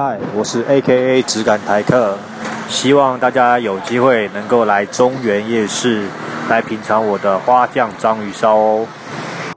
嗨我是 aka 直杆台客。希望大家有机会能够来中原夜市来品尝我的花酱章鱼烧哦。